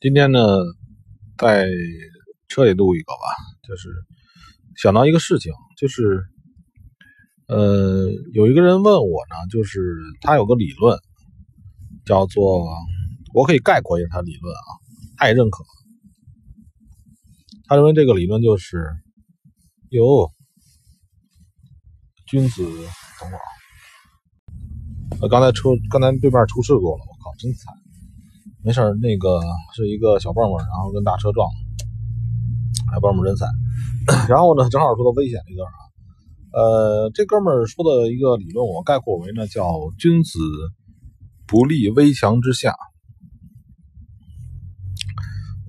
今天呢，在车里录一个吧，就是想到一个事情，就是呃，有一个人问我呢，就是他有个理论，叫做我可以概括一下他理论啊，他也认可，他认为这个理论就是有君子，等会儿啊，刚才出刚才对面出事故了，我靠，真惨。没事那个是一个小蹦蹦，然后跟大车撞了，还蹦蹦真惨。然后呢，正好说到危险这个啊，呃，这哥们儿说的一个理论，我概括为呢叫“君子不立危墙之下”。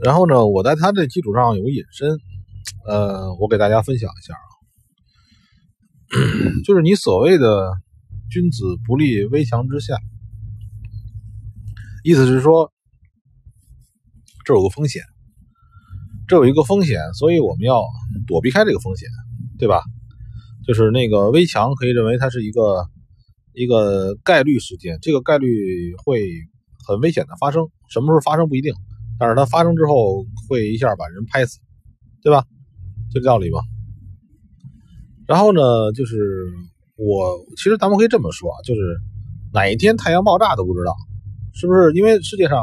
然后呢，我在他这基础上有个引申，呃，我给大家分享一下啊，就是你所谓的“君子不立危墙之下”，意思是说。这有个风险，这有一个风险，所以我们要躲避开这个风险，对吧？就是那个危墙，可以认为它是一个一个概率事件，这个概率会很危险的发生，什么时候发生不一定，但是它发生之后会一下把人拍死，对吧？就这道理吧。然后呢，就是我其实咱们可以这么说啊，就是哪一天太阳爆炸都不知道，是不是？因为世界上。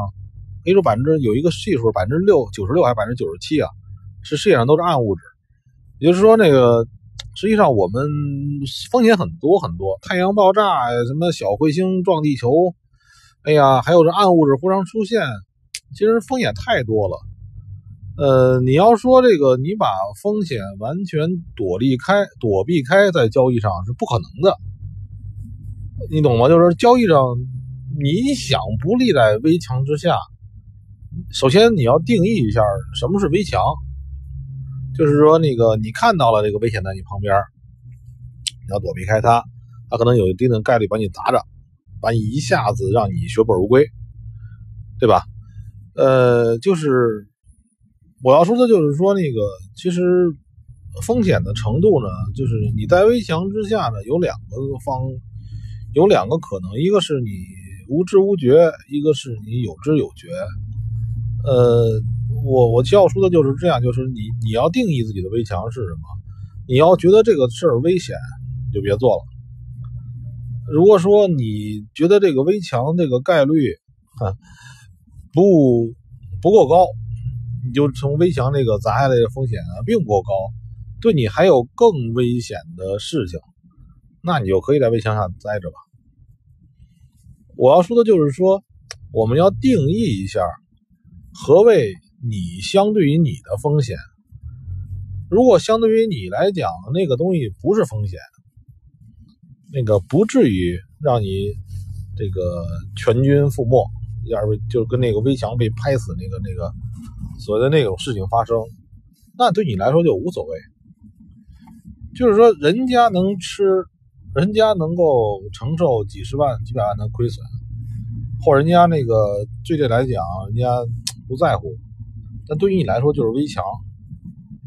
可以说百分之有一个系数，百分之六九十六还是百分之九十七啊？是世界上都是暗物质，也就是说，那个实际上我们风险很多很多，太阳爆炸呀，什么小彗星撞地球，哎呀，还有这暗物质忽然出现，其实风险太多了。呃，你要说这个，你把风险完全躲避开，躲避开在交易上是不可能的，你懂吗？就是交易上，你想不立在危墙之下。首先，你要定义一下什么是围墙，就是说，那个你看到了这个危险在你旁边，你要躲避开它，它可能有一定的概率把你砸着，把你一下子让你血本无归，对吧？呃，就是我要说的，就是说那个其实风险的程度呢，就是你在围墙之下呢，有两个方，有两个可能，一个是你无知无觉，一个是你有知有觉。呃，我我要说的就是这样，就是你你要定义自己的围墙是什么，你要觉得这个事儿危险，就别做了。如果说你觉得这个围墙这个概率，哈，不不够高，你就从围墙这个砸下来的风险啊并不够高，对你还有更危险的事情，那你就可以在围墙上待着吧。我要说的就是说，我们要定义一下。何谓你相对于你的风险？如果相对于你来讲，那个东西不是风险，那个不至于让你这个全军覆没，要是就跟那个危墙被拍死那个那个所谓的那种事情发生，那对你来说就无所谓。就是说，人家能吃，人家能够承受几十万、几百万的亏损，或人家那个对这来讲，人家。不在乎，但对于你来说就是围墙，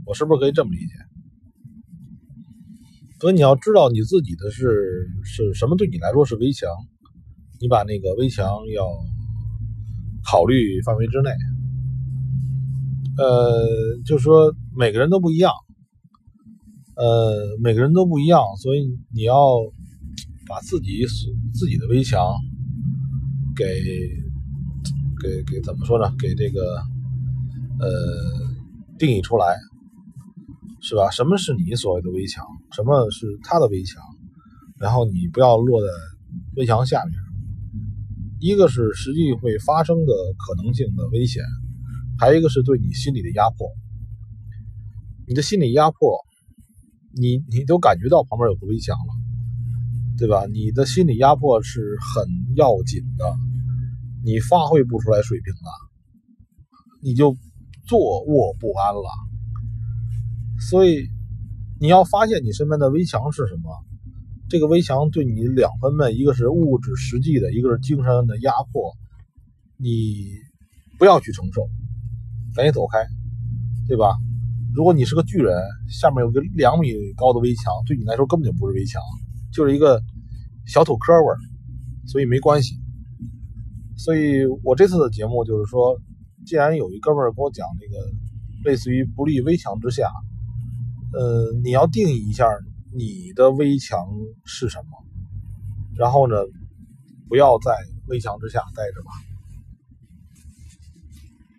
我是不是可以这么理解？所以你要知道你自己的是是什么，对你来说是围墙，你把那个围墙要考虑范围之内。呃，就是说每个人都不一样，呃，每个人都不一样，所以你要把自己所自己的围墙给。给给怎么说呢？给这个呃定义出来，是吧？什么是你所谓的围墙？什么是他的围墙？然后你不要落在围墙下面。一个是实际会发生的可能性的危险，还有一个是对你心理的压迫。你的心理压迫，你你都感觉到旁边有个围墙了，对吧？你的心理压迫是很要紧的。你发挥不出来水平了，你就坐卧不安了。所以你要发现你身边的围墙是什么？这个围墙对你两方面，一个是物质实际的，一个是精神的压迫。你不要去承受，赶紧走开，对吧？如果你是个巨人，下面有个两米高的围墙，对你来说根本就不是围墙，就是一个小土坑味儿，所以没关系。所以我这次的节目就是说，既然有一哥们儿给我讲那个类似于不立危墙之下，呃，你要定义一下你的危墙是什么，然后呢，不要在危墙之下待着吧。